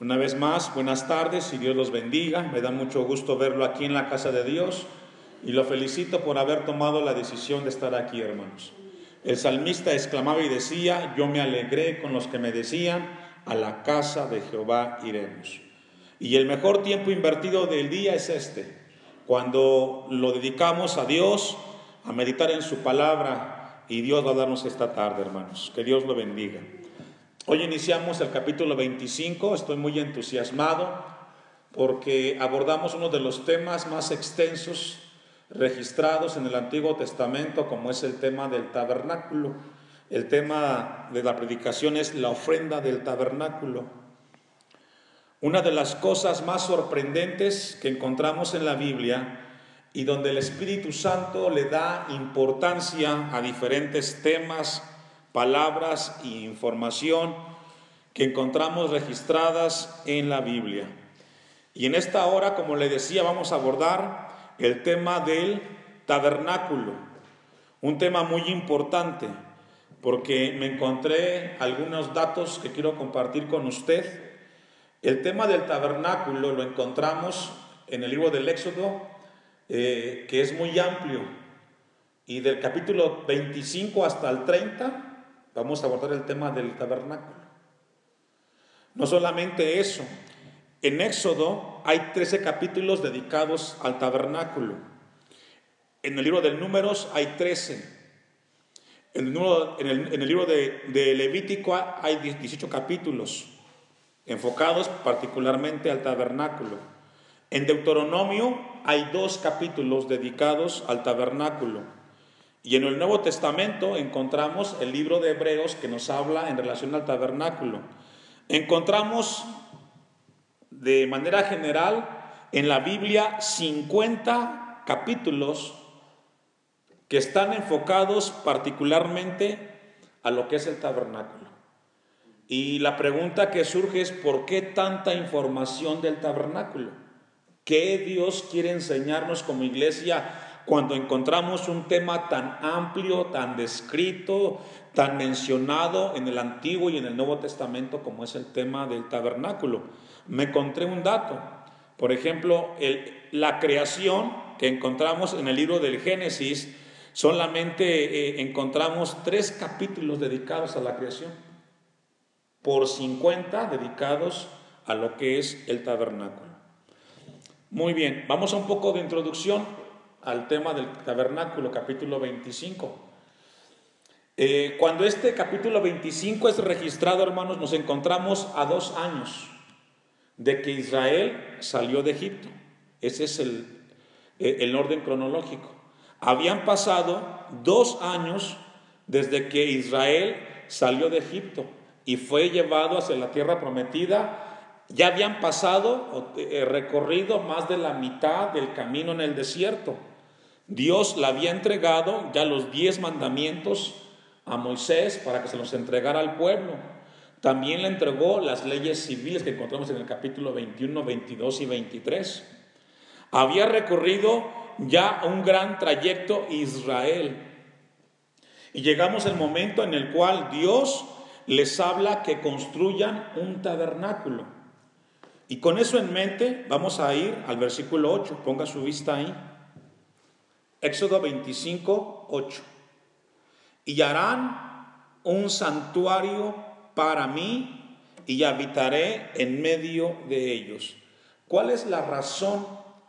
Una vez más, buenas tardes y Dios los bendiga. Me da mucho gusto verlo aquí en la casa de Dios y lo felicito por haber tomado la decisión de estar aquí, hermanos. El salmista exclamaba y decía, yo me alegré con los que me decían, a la casa de Jehová iremos. Y el mejor tiempo invertido del día es este, cuando lo dedicamos a Dios, a meditar en su palabra, y Dios va a darnos esta tarde, hermanos. Que Dios lo bendiga. Hoy iniciamos el capítulo 25, estoy muy entusiasmado porque abordamos uno de los temas más extensos registrados en el Antiguo Testamento, como es el tema del tabernáculo. El tema de la predicación es la ofrenda del tabernáculo. Una de las cosas más sorprendentes que encontramos en la Biblia y donde el Espíritu Santo le da importancia a diferentes temas, palabras e información que encontramos registradas en la Biblia. Y en esta hora, como le decía, vamos a abordar el tema del tabernáculo, un tema muy importante, porque me encontré algunos datos que quiero compartir con usted. El tema del tabernáculo lo encontramos en el libro del Éxodo, eh, que es muy amplio, y del capítulo 25 hasta el 30 Vamos a abordar el tema del tabernáculo. No solamente eso, en Éxodo hay 13 capítulos dedicados al tabernáculo. En el libro de Números hay 13. En el, libro de, Levítico hay 18 capítulos enfocados particularmente al tabernáculo. En Deuteronomio hay dos capítulos dedicados al tabernáculo. Y en el Nuevo Testamento encontramos el libro de Hebreos que nos habla en relación al tabernáculo. Encontramos de manera general en la Biblia 50 capítulos que están enfocados particularmente a lo que es el tabernáculo. Y la pregunta que surge es, ¿por qué tanta información del tabernáculo? ¿Qué Dios quiere enseñarnos como iglesia cuando encontramos un tema tan amplio, tan descrito, tan mencionado en el Antiguo y en el Nuevo Testamento como es el tema del tabernáculo. Me encontré un dato, por ejemplo, la creación que encontramos en el libro del Génesis, solamente eh, encontramos tres capítulos dedicados a la creación, por 50 dedicados a lo que es el tabernáculo. Muy bien, vamos a un poco de introducción al tema del tabernáculo, capítulo 25. Eh, cuando este capítulo 25 es registrado, hermanos, nos encontramos a dos años de que Israel salió de Egipto. Ese es el, eh, el orden cronológico. Habían pasado dos años desde que Israel salió de Egipto y fue llevado hacia la tierra prometida. Ya habían pasado, eh, recorrido más de la mitad del camino en el desierto. Dios le había entregado ya los diez mandamientos a Moisés para que se los entregara al pueblo. También le entregó las leyes civiles que encontramos en el capítulo 21, 22 y 23. Había recorrido ya un gran trayecto Israel. Y llegamos al momento en el cual Dios les habla que construyan un tabernáculo. Y con eso en mente vamos a ir al versículo 8. Ponga su vista ahí. Éxodo 25, 8. Y harán un santuario para mí y habitaré en medio de ellos. ¿Cuál es la razón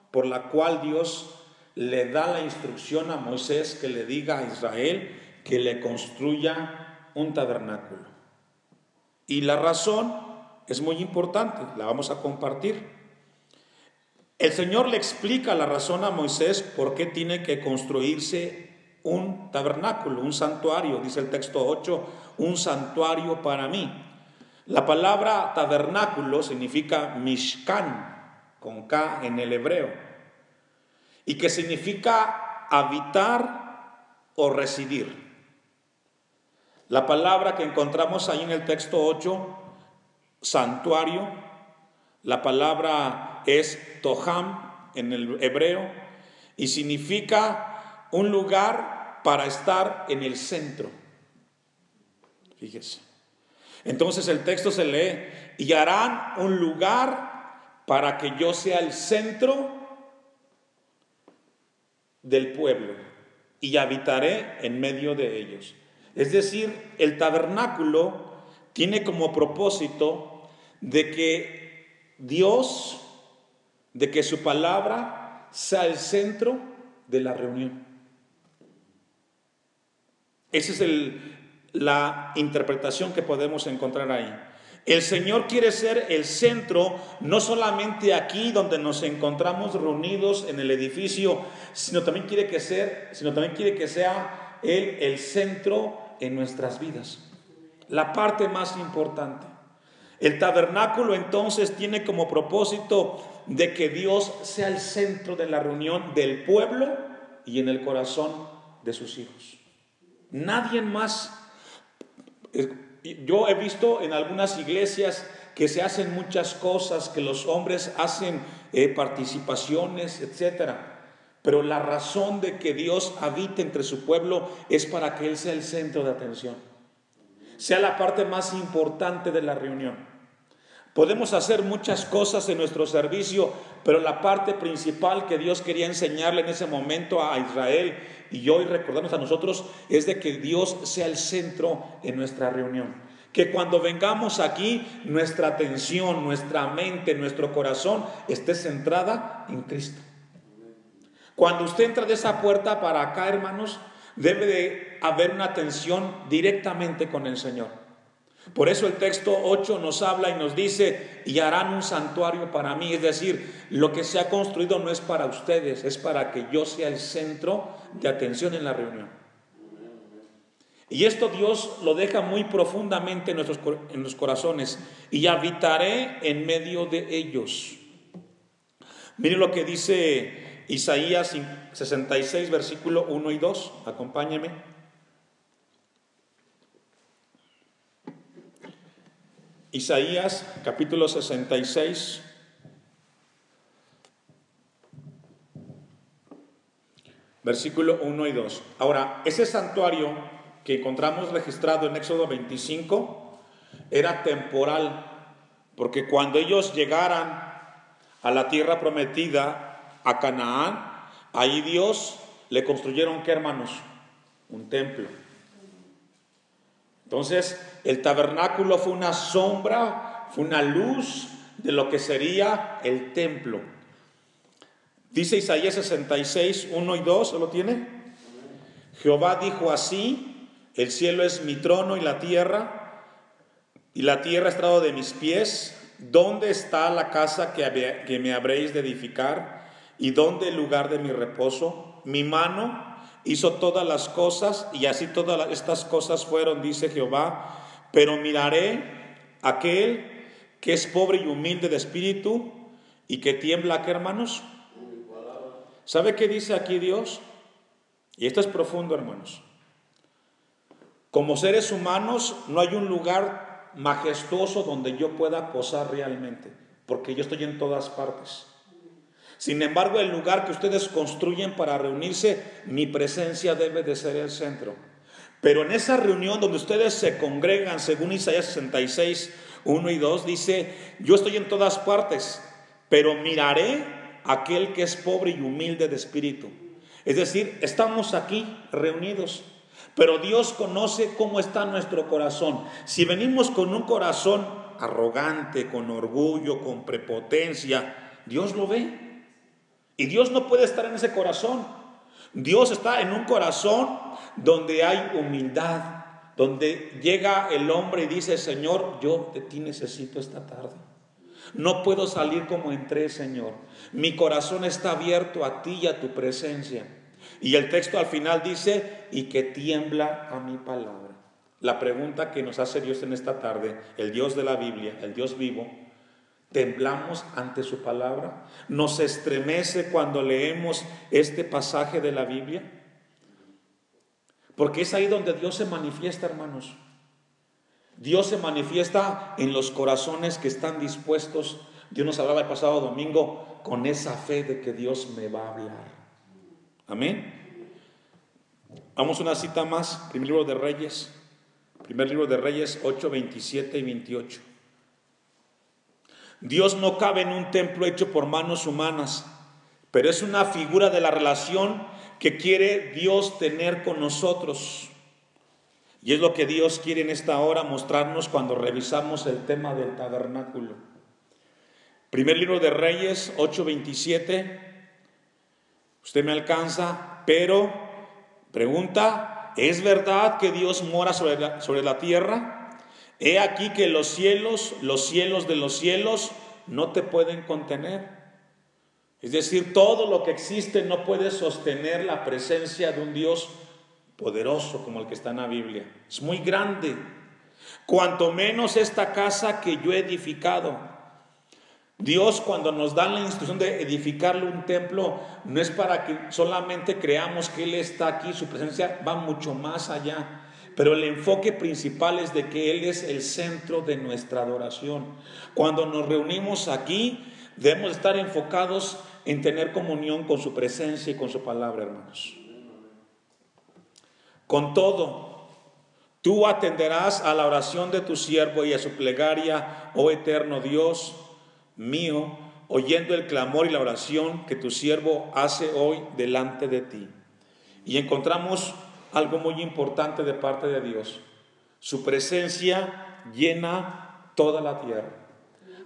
por la cual Dios le da la instrucción a Moisés que le diga a Israel que le construya un tabernáculo? Y la razón es muy importante, la vamos a compartir. El Señor le explica la razón a Moisés por qué tiene que construirse un tabernáculo, un santuario, dice el texto 8, un santuario para mí. La palabra tabernáculo significa mishkan, con K en el hebreo, y que significa habitar o residir. La palabra que encontramos ahí en el texto 8, santuario, la palabra es Toham en el hebreo y significa un lugar para estar en el centro. Fíjese. Entonces el texto se lee, y harán un lugar para que yo sea el centro del pueblo y habitaré en medio de ellos. Es decir, el tabernáculo tiene como propósito de que Dios, de que su palabra sea el centro de la reunión. Esa es la interpretación que podemos encontrar ahí. El Señor quiere ser el centro, no solamente aquí donde nos encontramos reunidos en el edificio, sino también quiere que, ser, sino también quiere que sea Él el centro en nuestras vidas. La parte más importante. El tabernáculo entonces tiene como propósito de que Dios sea el centro de la reunión del pueblo y en el corazón de sus hijos. Nadie más yo he visto en algunas iglesias que se hacen muchas cosas, que los hombres hacen eh, participaciones, etc. Pero la razón de que Dios habite entre su pueblo es para que Él sea el centro de atención, sea la parte más importante de la reunión. Podemos hacer muchas cosas en nuestro servicio, pero la parte principal que Dios quería enseñarle en ese momento a Israel y hoy recordarnos a nosotros es de que Dios sea el centro en nuestra reunión. Que cuando vengamos aquí, nuestra atención, nuestra mente, nuestro corazón esté centrada en Cristo. Cuando usted entra de esa puerta para acá, hermanos, debe de haber una atención directamente con el Señor. Por eso el texto 8 nos habla y nos dice, y harán un santuario para mí. Es decir, lo que se ha construido no es para ustedes, es para que yo sea el centro de atención en la reunión. Y esto Dios lo deja muy profundamente en, nuestros, en los corazones. Y habitaré en medio de ellos. Miren lo que dice Isaías 66, versículo 1 y 2. Acompáñeme. Isaías capítulo 66. Versículo 1 y 2. Ahora, ese santuario que encontramos registrado en Éxodo 25 era temporal, porque cuando ellos llegaran a la tierra prometida, a Canaán, ahí Dios le construyeron, ¿qué hermanos? Un templo. Entonces, el tabernáculo fue una sombra, fue una luz de lo que sería el templo. Dice Isaías 66, 1 y 2, ¿lo tiene? Jehová dijo así, el cielo es mi trono y la tierra, y la tierra estrado de mis pies. ¿Dónde está la casa que, que me habréis de edificar? ¿Y dónde el lugar de mi reposo? Mi mano hizo todas las cosas y así todas estas cosas fueron, dice Jehová, pero miraré aquel que es pobre y humilde de espíritu y que tiembla, ¿qué hermanos? ¿Sabe qué dice aquí Dios? Y esto es profundo, hermanos. Como seres humanos no hay un lugar majestuoso donde yo pueda posar realmente, porque yo estoy en todas partes. Sin embargo, el lugar que ustedes construyen para reunirse, mi presencia debe de ser el centro. Pero en esa reunión donde ustedes se congregan, según Isaías 66, 1 y 2, dice, yo estoy en todas partes, pero miraré aquel que es pobre y humilde de espíritu. Es decir, estamos aquí reunidos, pero Dios conoce cómo está nuestro corazón. Si venimos con un corazón arrogante, con orgullo, con prepotencia, Dios lo ve. Y Dios no puede estar en ese corazón. Dios está en un corazón donde hay humildad, donde llega el hombre y dice, Señor, yo de ti necesito esta tarde. No puedo salir como entré, Señor. Mi corazón está abierto a ti y a tu presencia. Y el texto al final dice, y que tiembla a mi palabra. La pregunta que nos hace Dios en esta tarde, el Dios de la Biblia, el Dios vivo, Temblamos ante su palabra. Nos estremece cuando leemos este pasaje de la Biblia. Porque es ahí donde Dios se manifiesta, hermanos. Dios se manifiesta en los corazones que están dispuestos. Dios nos hablaba el pasado domingo con esa fe de que Dios me va a hablar. Amén. Vamos a una cita más, primer libro de Reyes, Primer libro de Reyes 8, 27 y 28. Dios no cabe en un templo hecho por manos humanas, pero es una figura de la relación que quiere Dios tener con nosotros. Y es lo que Dios quiere en esta hora mostrarnos cuando revisamos el tema del tabernáculo. Primer libro de Reyes 8:27. Usted me alcanza, pero pregunta, ¿es verdad que Dios mora sobre la, sobre la tierra? He aquí que los cielos, los cielos de los cielos, no te pueden contener. Es decir, todo lo que existe no puede sostener la presencia de un Dios poderoso como el que está en la Biblia. Es muy grande. Cuanto menos esta casa que yo he edificado. Dios cuando nos da la instrucción de edificarle un templo, no es para que solamente creamos que Él está aquí, su presencia va mucho más allá. Pero el enfoque principal es de que Él es el centro de nuestra adoración. Cuando nos reunimos aquí, debemos estar enfocados en tener comunión con su presencia y con su palabra, hermanos. Con todo, tú atenderás a la oración de tu siervo y a su plegaria, oh eterno Dios mío, oyendo el clamor y la oración que tu siervo hace hoy delante de ti. Y encontramos algo muy importante de parte de Dios. Su presencia llena toda la tierra.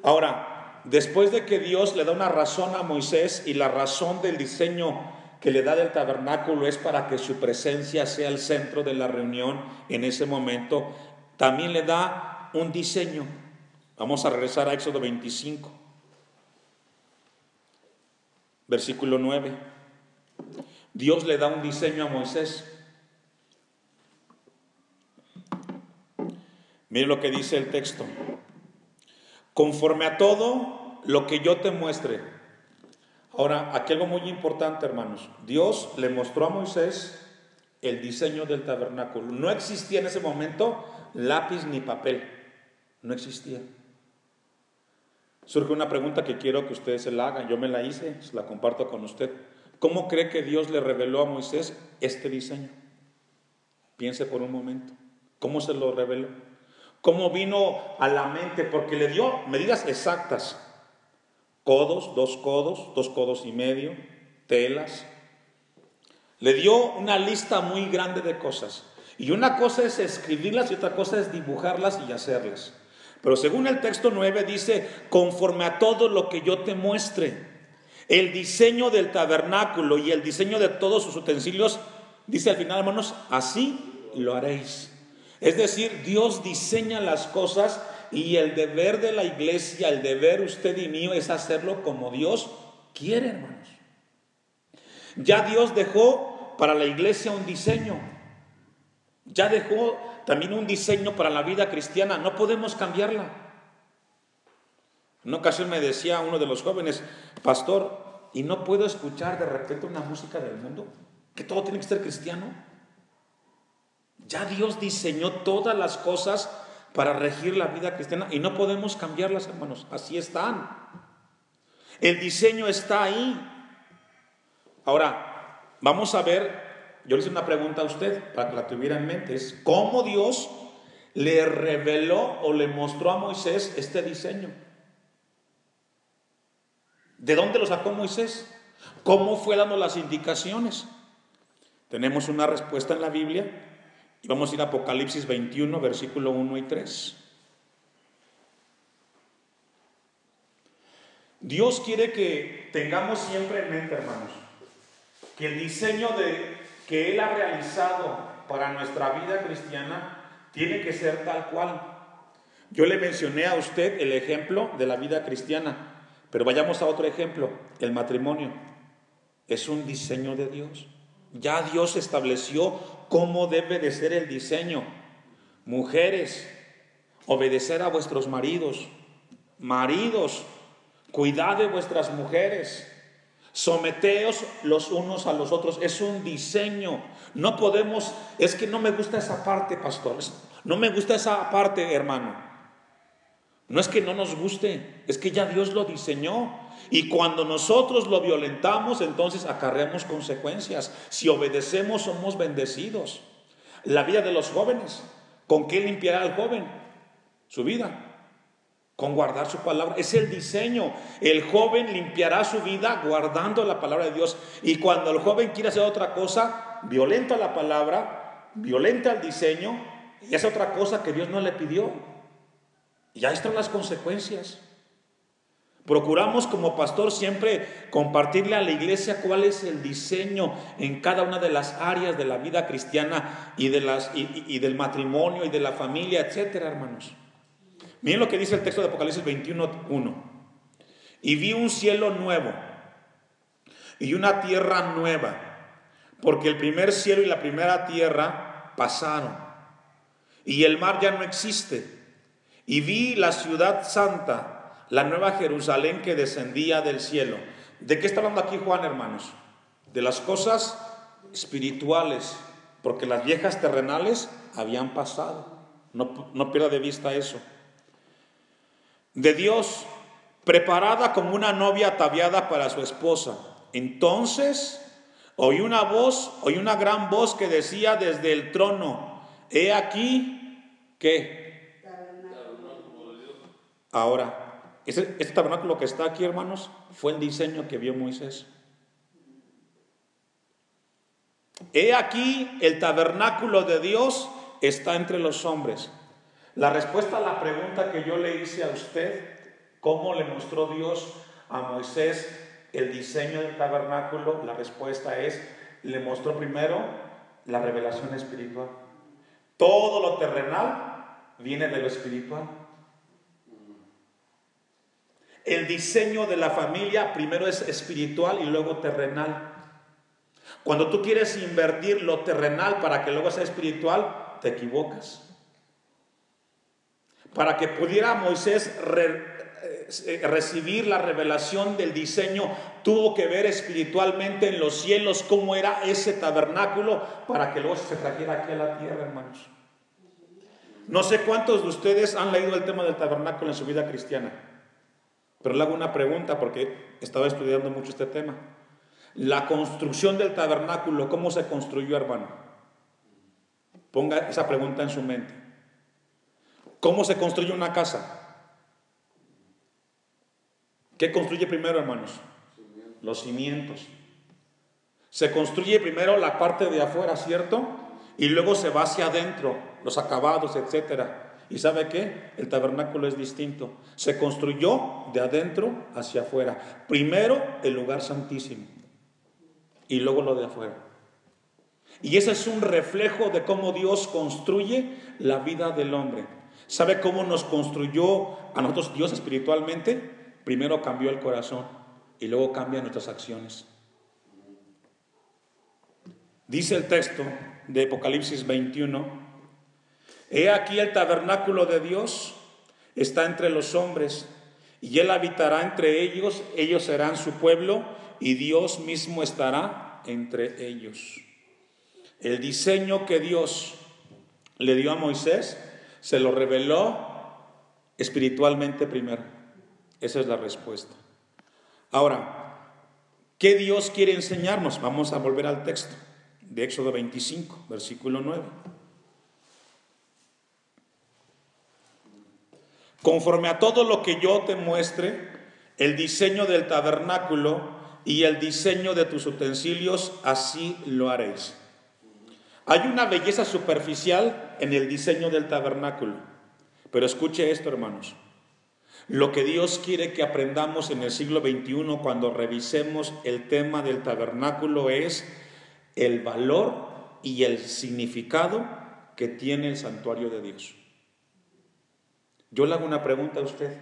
Ahora, después de que Dios le da una razón a Moisés y la razón del diseño que le da del tabernáculo es para que su presencia sea el centro de la reunión en ese momento, también le da un diseño. Vamos a regresar a Éxodo 25, versículo 9. Dios le da un diseño a Moisés. Mire lo que dice el texto. Conforme a todo lo que yo te muestre, Ahora, aquí algo muy importante, hermanos. Dios le mostró a Moisés el diseño del tabernáculo. No existía en ese momento lápiz ni papel. No existía. Surge una pregunta que quiero que ustedes se la hagan. Yo me la hice, se la comparto con usted. ¿Cómo cree que Dios le reveló a Moisés este diseño? Piense por un momento. ¿Cómo se lo reveló? ¿Cómo vino a la mente? Porque le dio medidas exactas codos, dos codos, dos codos y medio, telas. Le dio una lista muy grande de cosas. Y una cosa es escribirlas y otra cosa es dibujarlas y hacerlas. Pero según el texto 9 dice, conforme a todo lo que yo te muestre, el diseño del tabernáculo y el diseño de todos sus utensilios, dice al final, hermanos, así lo haréis. Es decir, Dios diseña las cosas y el deber de la iglesia, el deber usted y mío es hacerlo como Dios quiere, hermanos. Ya Dios dejó para la iglesia un diseño. Ya dejó también un diseño para la vida cristiana. No podemos cambiarla. En una ocasión me decía uno de los jóvenes, pastor, ¿y no puedo escuchar de repente una música del mundo? ¿Que todo tiene que ser cristiano? Ya Dios diseñó todas las cosas para regir la vida cristiana y no podemos cambiarlas, hermanos. Así están. El diseño está ahí. Ahora, vamos a ver, yo le hice una pregunta a usted para que la tuviera en mente, es cómo Dios le reveló o le mostró a Moisés este diseño. ¿De dónde lo sacó Moisés? ¿Cómo fue dando las indicaciones? Tenemos una respuesta en la Biblia vamos a ir a Apocalipsis 21, versículo 1 y 3. Dios quiere que tengamos siempre en mente, hermanos, que el diseño de, que Él ha realizado para nuestra vida cristiana tiene que ser tal cual. Yo le mencioné a usted el ejemplo de la vida cristiana, pero vayamos a otro ejemplo, el matrimonio. Es un diseño de Dios. Ya Dios estableció cómo debe de ser el diseño. Mujeres, obedecer a vuestros maridos. Maridos, cuidad de vuestras mujeres. Someteos los unos a los otros. Es un diseño. No podemos, es que no me gusta esa parte, pastor. No me gusta esa parte, hermano. No es que no nos guste, es que ya Dios lo diseñó. Y cuando nosotros lo violentamos, entonces acarreamos consecuencias. Si obedecemos, somos bendecidos. La vida de los jóvenes. ¿Con qué limpiará al joven? Su vida. Con guardar su palabra. Es el diseño. El joven limpiará su vida guardando la palabra de Dios. Y cuando el joven quiere hacer otra cosa, violenta la palabra, violenta el diseño, y hace otra cosa que Dios no le pidió. Y ahí están las consecuencias. Procuramos como pastor siempre compartirle a la iglesia cuál es el diseño en cada una de las áreas de la vida cristiana y, de las, y, del matrimonio y de la familia, etcétera, hermanos. Miren lo que dice el texto de Apocalipsis 21.1. Y vi un cielo nuevo y una tierra nueva, porque el primer cielo y la primera tierra pasaron, y el mar ya no existe. Y vi la ciudad santa la nueva Jerusalén que descendía del cielo. ¿De qué está hablando aquí Juan, hermanos? De las cosas espirituales, porque las viejas terrenales habían pasado. No, no pierda de vista eso. De Dios, preparada como una novia ataviada para su esposa. Entonces oí una voz, oí una gran voz que decía desde el trono, he aquí que... Ahora, este, tabernáculo que está aquí, hermanos, fue el diseño que vio Moisés. He aquí el tabernáculo de Dios está entre los hombres. La respuesta a la pregunta que yo le hice a usted, ¿cómo le mostró Dios a Moisés el diseño del tabernáculo? La respuesta es, le mostró primero la revelación espiritual. Todo lo terrenal viene de lo espiritual. El diseño de la familia primero es espiritual y luego terrenal. Cuando tú quieres invertir lo terrenal para que luego sea espiritual, te equivocas. Para que pudiera Moisés eh, recibir la revelación del diseño, tuvo que ver espiritualmente en los cielos cómo era ese tabernáculo para que luego se trajera aquí a la tierra, hermanos. No sé cuántos de ustedes han leído el tema del tabernáculo en su vida cristiana. Pero le hago una pregunta porque estaba estudiando mucho este tema. La construcción del tabernáculo, ¿cómo se construyó, hermano? Ponga esa pregunta en su mente. ¿Cómo se construye una casa? ¿Qué construye primero, hermanos? Los cimientos. Se construye primero la parte de afuera, ¿cierto? Y luego se va hacia adentro, los acabados, etcétera. ¿Y sabe qué? El tabernáculo es distinto. Se construyó de adentro hacia afuera. Primero el lugar santísimo y luego lo de afuera. Y ese es un reflejo de cómo Dios construye la vida del hombre. ¿Sabe cómo nos construyó a nosotros Dios espiritualmente? Primero cambió el corazón y luego cambia nuestras acciones. Dice el texto de Apocalipsis 21, He aquí el tabernáculo de Dios está entre los hombres, y Él habitará entre ellos, ellos serán su pueblo, y Dios mismo estará entre ellos. El diseño que Dios le dio a Moisés se lo reveló espiritualmente primero. Esa es la respuesta. Ahora, ¿qué Dios quiere enseñarnos? Vamos a volver al texto de Éxodo 25, versículo 9. Conforme a todo lo que yo te muestre, el diseño del tabernáculo y el diseño de tus utensilios, así lo haréis. Hay una belleza superficial en el diseño del tabernáculo, pero escuche esto, hermanos. Lo que Dios quiere que aprendamos en el siglo XXI cuando revisemos el tema del tabernáculo es el valor y el significado que tiene el santuario de Dios. Yo le hago una pregunta a usted.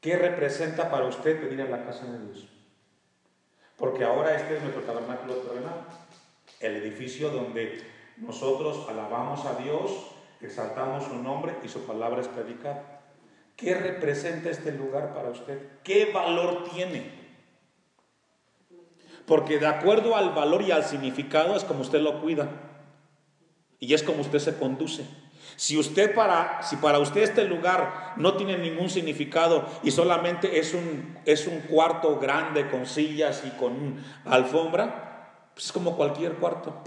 ¿Qué representa para usted venir a la casa de Dios? Porque ahora este es nuestro tabernáculo terrenal, el edificio donde nosotros alabamos a Dios, exaltamos su nombre y su palabra es predicada. ¿Qué representa este lugar para usted? ¿Qué valor tiene? Porque de acuerdo al valor y al significado es como usted lo cuida y es como usted se conduce. Si usted para, si para usted este lugar no tiene ningún significado y solamente es un, es un cuarto grande con sillas y con alfombra, pues es como cualquier cuarto.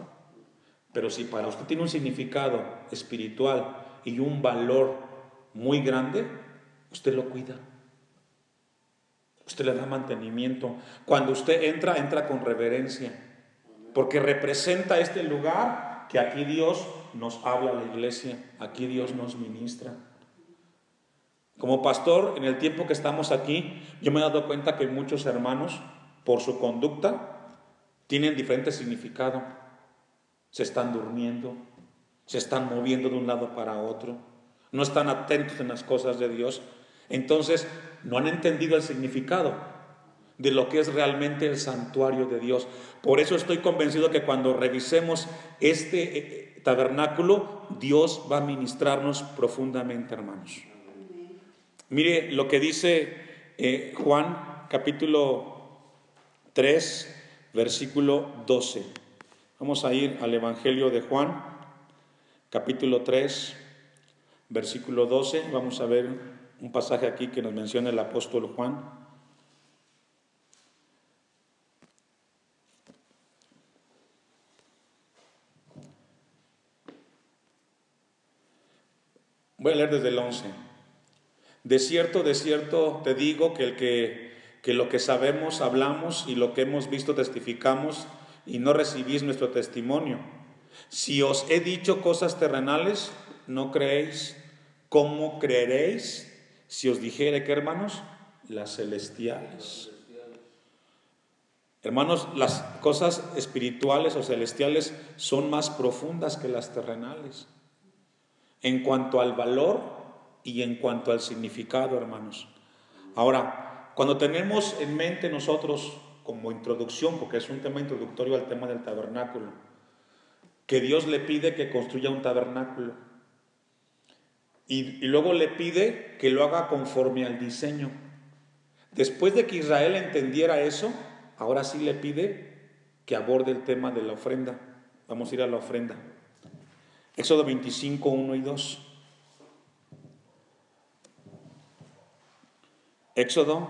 Pero si para usted tiene un significado espiritual y un valor muy grande, usted lo cuida. Usted le da mantenimiento. Cuando usted entra, entra con reverencia. Porque representa este lugar que aquí Dios nos habla la iglesia, aquí Dios nos ministra. Como pastor, en el tiempo que estamos aquí, yo me he dado cuenta que muchos hermanos, por su conducta, tienen diferente significado. Se están durmiendo, se están moviendo de un lado para otro, no están atentos en las cosas de Dios. Entonces, no han entendido el significado de lo que es realmente el santuario de Dios. Por eso estoy convencido que cuando revisemos este eh, tabernáculo, Dios va a ministrarnos profundamente, hermanos. Mire lo que dice eh, Juan capítulo 3, versículo 12. Vamos a ir al Evangelio de Juan, capítulo 3, versículo 12. Vamos a ver un pasaje aquí que nos menciona el apóstol Juan. Voy a leer desde el 11. De cierto, de cierto te digo que, el que, que lo que sabemos hablamos y lo que hemos visto testificamos y no recibís nuestro testimonio. Si os he dicho cosas terrenales, no creéis. ¿Cómo creeréis si os dijere que, hermanos? Las celestiales. Hermanos, las cosas espirituales o celestiales son más profundas que las terrenales. En cuanto al valor, y en cuanto al significado, hermanos. Ahora, cuando tenemos en mente nosotros como introducción, porque es un tema introductorio al tema del tabernáculo, que Dios le pide que construya un tabernáculo y, luego le pide que lo haga conforme al diseño. Después de que Israel entendiera eso, ahora sí le pide que aborde el tema de la ofrenda. Vamos a ir a la ofrenda. Éxodo 25, 1 y 2. Éxodo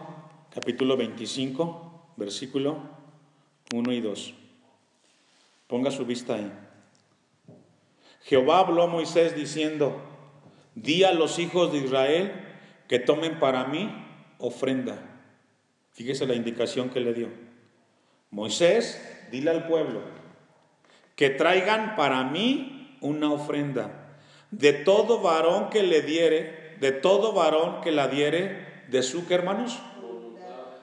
capítulo 25, versículo 1 y 2. Ponga su vista ahí. Jehová habló a Moisés diciendo, di a los hijos de Israel que tomen para mí ofrenda. Fíjese la indicación que le dio. Moisés, dile al pueblo, que traigan para mí una ofrenda. De todo varón que le diere, de todo varón que la diere, de su, ¿qué hermanos?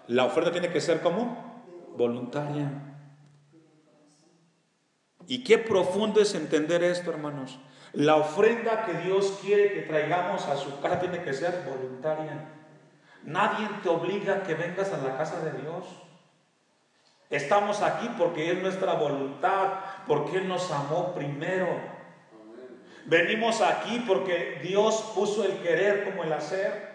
La oferta tiene que ser como voluntaria. Y qué profundo es entender esto, hermanos. La ofrenda que Dios quiere que traigamos a su casa tiene que ser voluntaria. Nadie te obliga a que vengas a la casa de Dios. Estamos aquí porque es nuestra voluntad, porque Él nos amó primero. Venimos aquí porque Dios puso el querer como el hacer.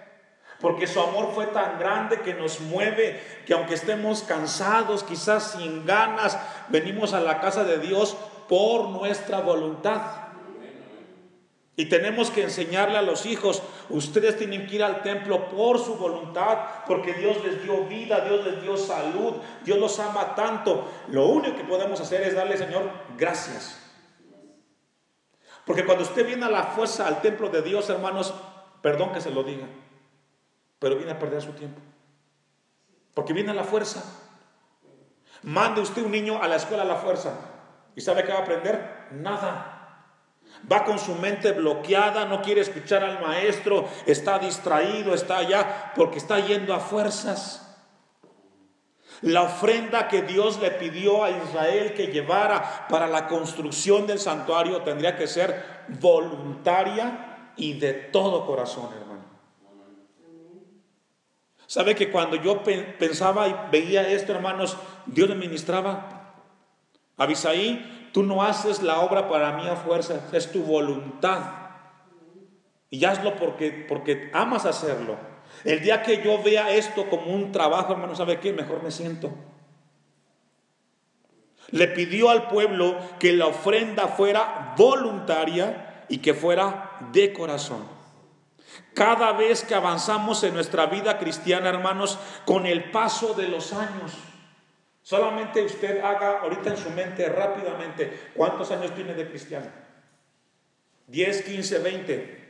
Porque su amor fue tan grande que nos mueve, que aunque estemos cansados, quizás sin ganas, venimos a la casa de Dios por nuestra voluntad. Y tenemos que enseñarle a los hijos, ustedes tienen que ir al templo por su voluntad, porque Dios les dio vida, Dios les dio salud, Dios los ama tanto. Lo único que podemos hacer es darle, Señor, gracias. Porque cuando usted viene a la fuerza al templo de Dios, hermanos, perdón que se lo diga, pero viene a perder su tiempo. Porque viene a la fuerza. Mande usted un niño a la escuela a la fuerza. ¿Y sabe qué va a aprender? Nada. Va con su mente bloqueada, no quiere escuchar al maestro, está distraído, está allá, porque está yendo a fuerzas. La ofrenda que Dios le pidió a Israel que llevara para la construcción del santuario tendría que ser voluntaria y de todo corazón, hermano. ¿Sabe que cuando yo pensaba y veía esto, hermanos, Dios me ministraba? Abisaí, tú no haces la obra para mí a fuerza, es tu voluntad. Y hazlo porque, porque amas hacerlo. El día que yo vea esto como un trabajo, hermano, ¿sabe qué? Mejor me siento. Le pidió al pueblo que la ofrenda fuera voluntaria y que fuera de corazón. Cada vez que avanzamos en nuestra vida cristiana, hermanos, con el paso de los años, Solamente usted haga ahorita en su mente rápidamente cuántos años tiene de cristiano. 10, 15, 20.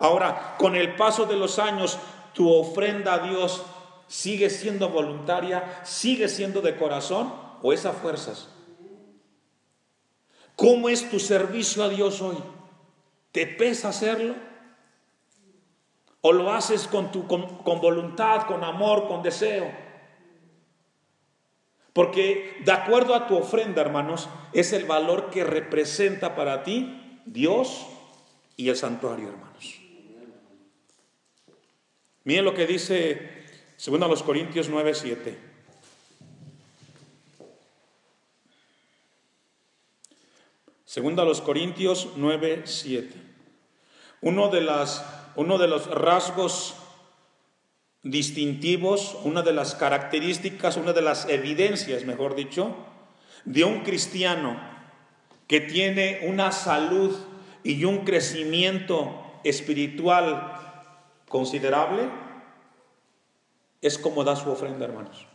Ahora, con el paso de los años, tu ofrenda a Dios sigue siendo voluntaria, sigue siendo de corazón o es a fuerzas. ¿Cómo es tu servicio a Dios hoy? ¿Te pesa hacerlo? ¿O lo haces con, con voluntad, con amor, con deseo? Porque de acuerdo a tu ofrenda, hermanos, es el valor que representa para ti Dios y el santuario, hermanos. Miren lo que dice segundo a los Corintios 9, 7. Segundo a los Corintios 9, 7. Uno de, las, uno de los rasgos distintivos, una de las características, una de las evidencias, mejor dicho, de un cristiano que tiene una salud y un crecimiento espiritual considerable, es como da su ofrenda, hermanos.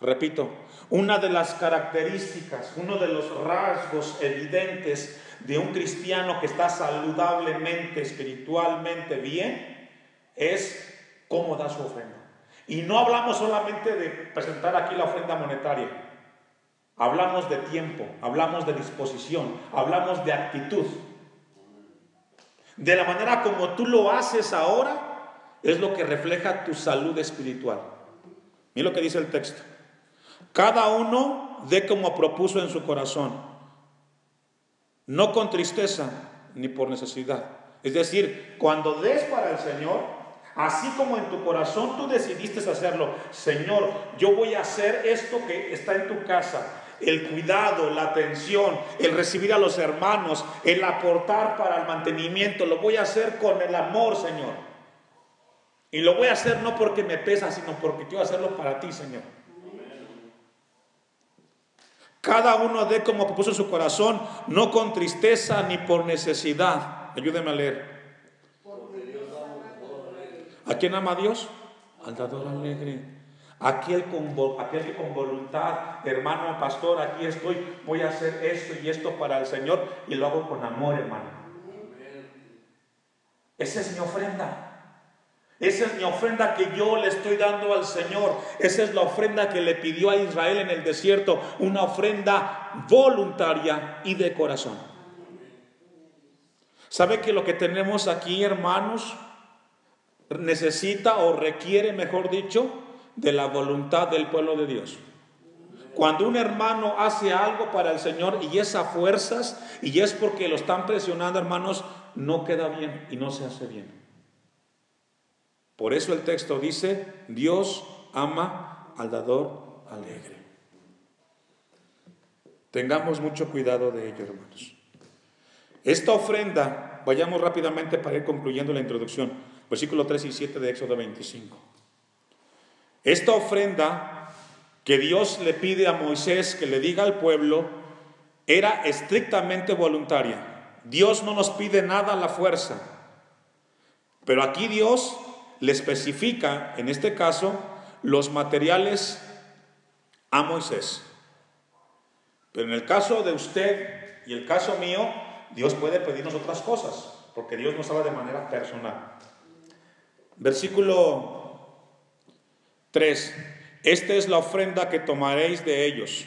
Repito, una de las características, uno de los rasgos evidentes de un cristiano que está saludablemente, espiritualmente bien, es cómo da su ofrenda. Y no hablamos solamente de presentar aquí la ofrenda monetaria. Hablamos de tiempo, hablamos de disposición, hablamos de actitud. De la manera como tú lo haces ahora, es lo que refleja tu salud espiritual. Mira lo que dice el texto. Cada uno dé como propuso en su corazón, no con tristeza ni por necesidad. Es decir, cuando des para el Señor, Así como en tu corazón tú decidiste hacerlo, Señor, yo voy a hacer esto que está en tu casa, el cuidado, la atención, el recibir a los hermanos, el aportar para el mantenimiento, lo voy a hacer con el amor, Señor. Y lo voy a hacer no porque me pesa, sino porque quiero hacerlo para ti, Señor. Cada uno de como puso su corazón, no con tristeza ni por necesidad. Ayúdeme a leer. ¿A quién ama a Dios? Al dador alegre. Aquel, con, que con voluntad, hermano, pastor, aquí estoy, voy a hacer esto y esto para el Señor y lo hago con amor, hermano. Esa es mi ofrenda. Esa es mi ofrenda que yo le estoy dando al Señor. Esa es la ofrenda que le pidió a Israel en el desierto. Una ofrenda voluntaria y de corazón. ¿Sabe que lo que tenemos aquí, hermanos, necesita o requiere, mejor dicho, de la voluntad del pueblo de Dios. Cuando un hermano hace algo para el Señor y es a fuerzas y es porque lo están presionando, hermanos, no queda bien y no se hace bien. Por eso el texto dice, Dios ama al dador alegre. Tengamos mucho cuidado de ello, hermanos. Esta ofrenda, vayamos rápidamente para ir concluyendo la introducción versículo 3 y 7 de Éxodo 25. Esta ofrenda que Dios le pide a Moisés que le diga al pueblo era estrictamente voluntaria. Dios no nos pide nada a la fuerza. Pero aquí Dios le especifica, en este caso, los materiales a Moisés. Pero en el caso de usted y el caso mío, Dios puede pedirnos otras cosas, porque Dios nos habla de manera personal. Versículo 3. Esta es la ofrenda que tomaréis de ellos,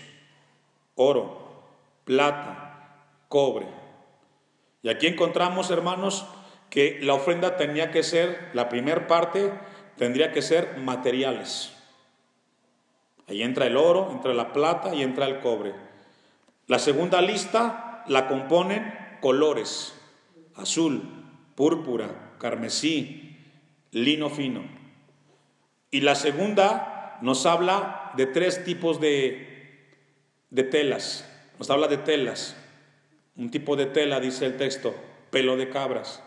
oro, plata, cobre. Y aquí encontramos, hermanos, que la ofrenda tenía que ser, la primera parte tendría que ser materiales. Ahí entra el oro, entra la plata y entra el cobre. La segunda lista la componen colores, azul, púrpura, carmesí, lino fino. Y la segunda nos habla de tres tipos de, de telas. Nos habla de telas. Un tipo de tela, dice el texto, pelo de cabras.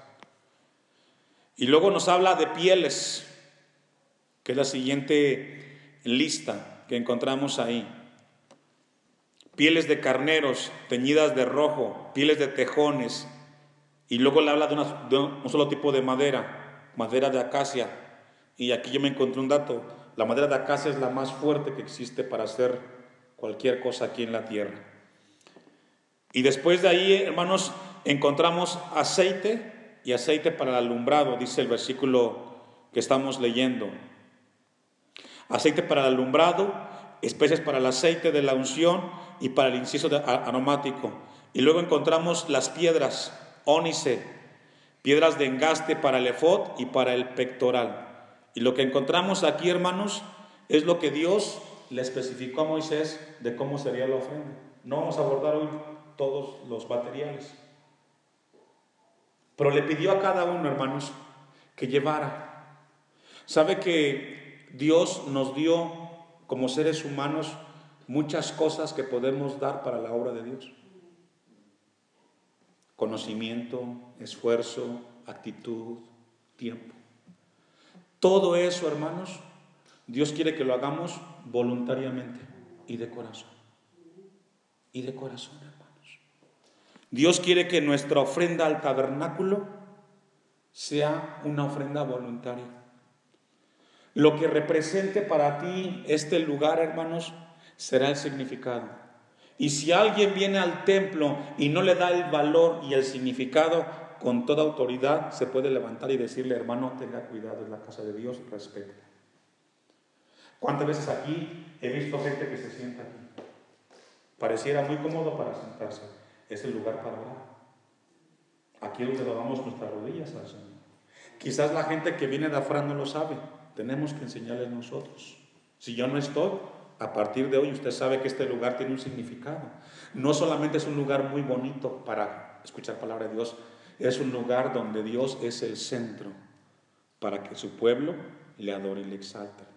Y luego nos habla de pieles, que es la siguiente lista que encontramos ahí. Pieles de carneros teñidas de rojo, pieles de tejones. Y luego le habla de, de un solo tipo de madera, madera de acacia. Y aquí yo me encontré un dato, La madera de acacia es la más fuerte que existe para hacer cualquier cosa aquí en la tierra. Y después de ahí, hermanos, encontramos aceite y aceite para el alumbrado, dice el versículo que estamos leyendo. Aceite para el alumbrado, especies para el aceite de la unción y para el inciso aromático. Y luego encontramos las piedras, ónice, piedras de engaste para el efod y para el pectoral. Y lo que encontramos aquí, hermanos, es lo que Dios le especificó a Moisés de cómo sería la ofrenda. No vamos a abordar hoy todos los materiales. Pero le pidió a cada uno, hermanos, que llevara. ¿Sabe que Dios nos dio como seres humanos muchas cosas que podemos dar para la obra de Dios? Conocimiento, esfuerzo, actitud, tiempo. Todo eso, hermanos, Dios quiere que lo hagamos voluntariamente y de corazón. Y de corazón, hermanos. Dios quiere que nuestra ofrenda al tabernáculo sea una ofrenda voluntaria. Lo que represente para ti este lugar, hermanos, será el significado. Y si alguien viene al templo y no le da el valor y el significado, con toda autoridad se puede levantar y decirle, hermano, tenga cuidado, en la casa de Dios, respete. ¿Cuántas veces aquí he visto gente que se sienta aquí? Pareciera muy cómodo para sentarse. Es el lugar para orar. Aquí es donde lavamos nuestras rodillas al Señor. Quizás la gente que viene de afuera no lo sabe. Tenemos que enseñarles nosotros. Si yo no estoy, a partir de hoy usted sabe que este lugar tiene un significado. No solamente es un lugar muy bonito para escuchar palabra de Dios, es un lugar donde Dios es el centro para que su pueblo le adore y le exalte.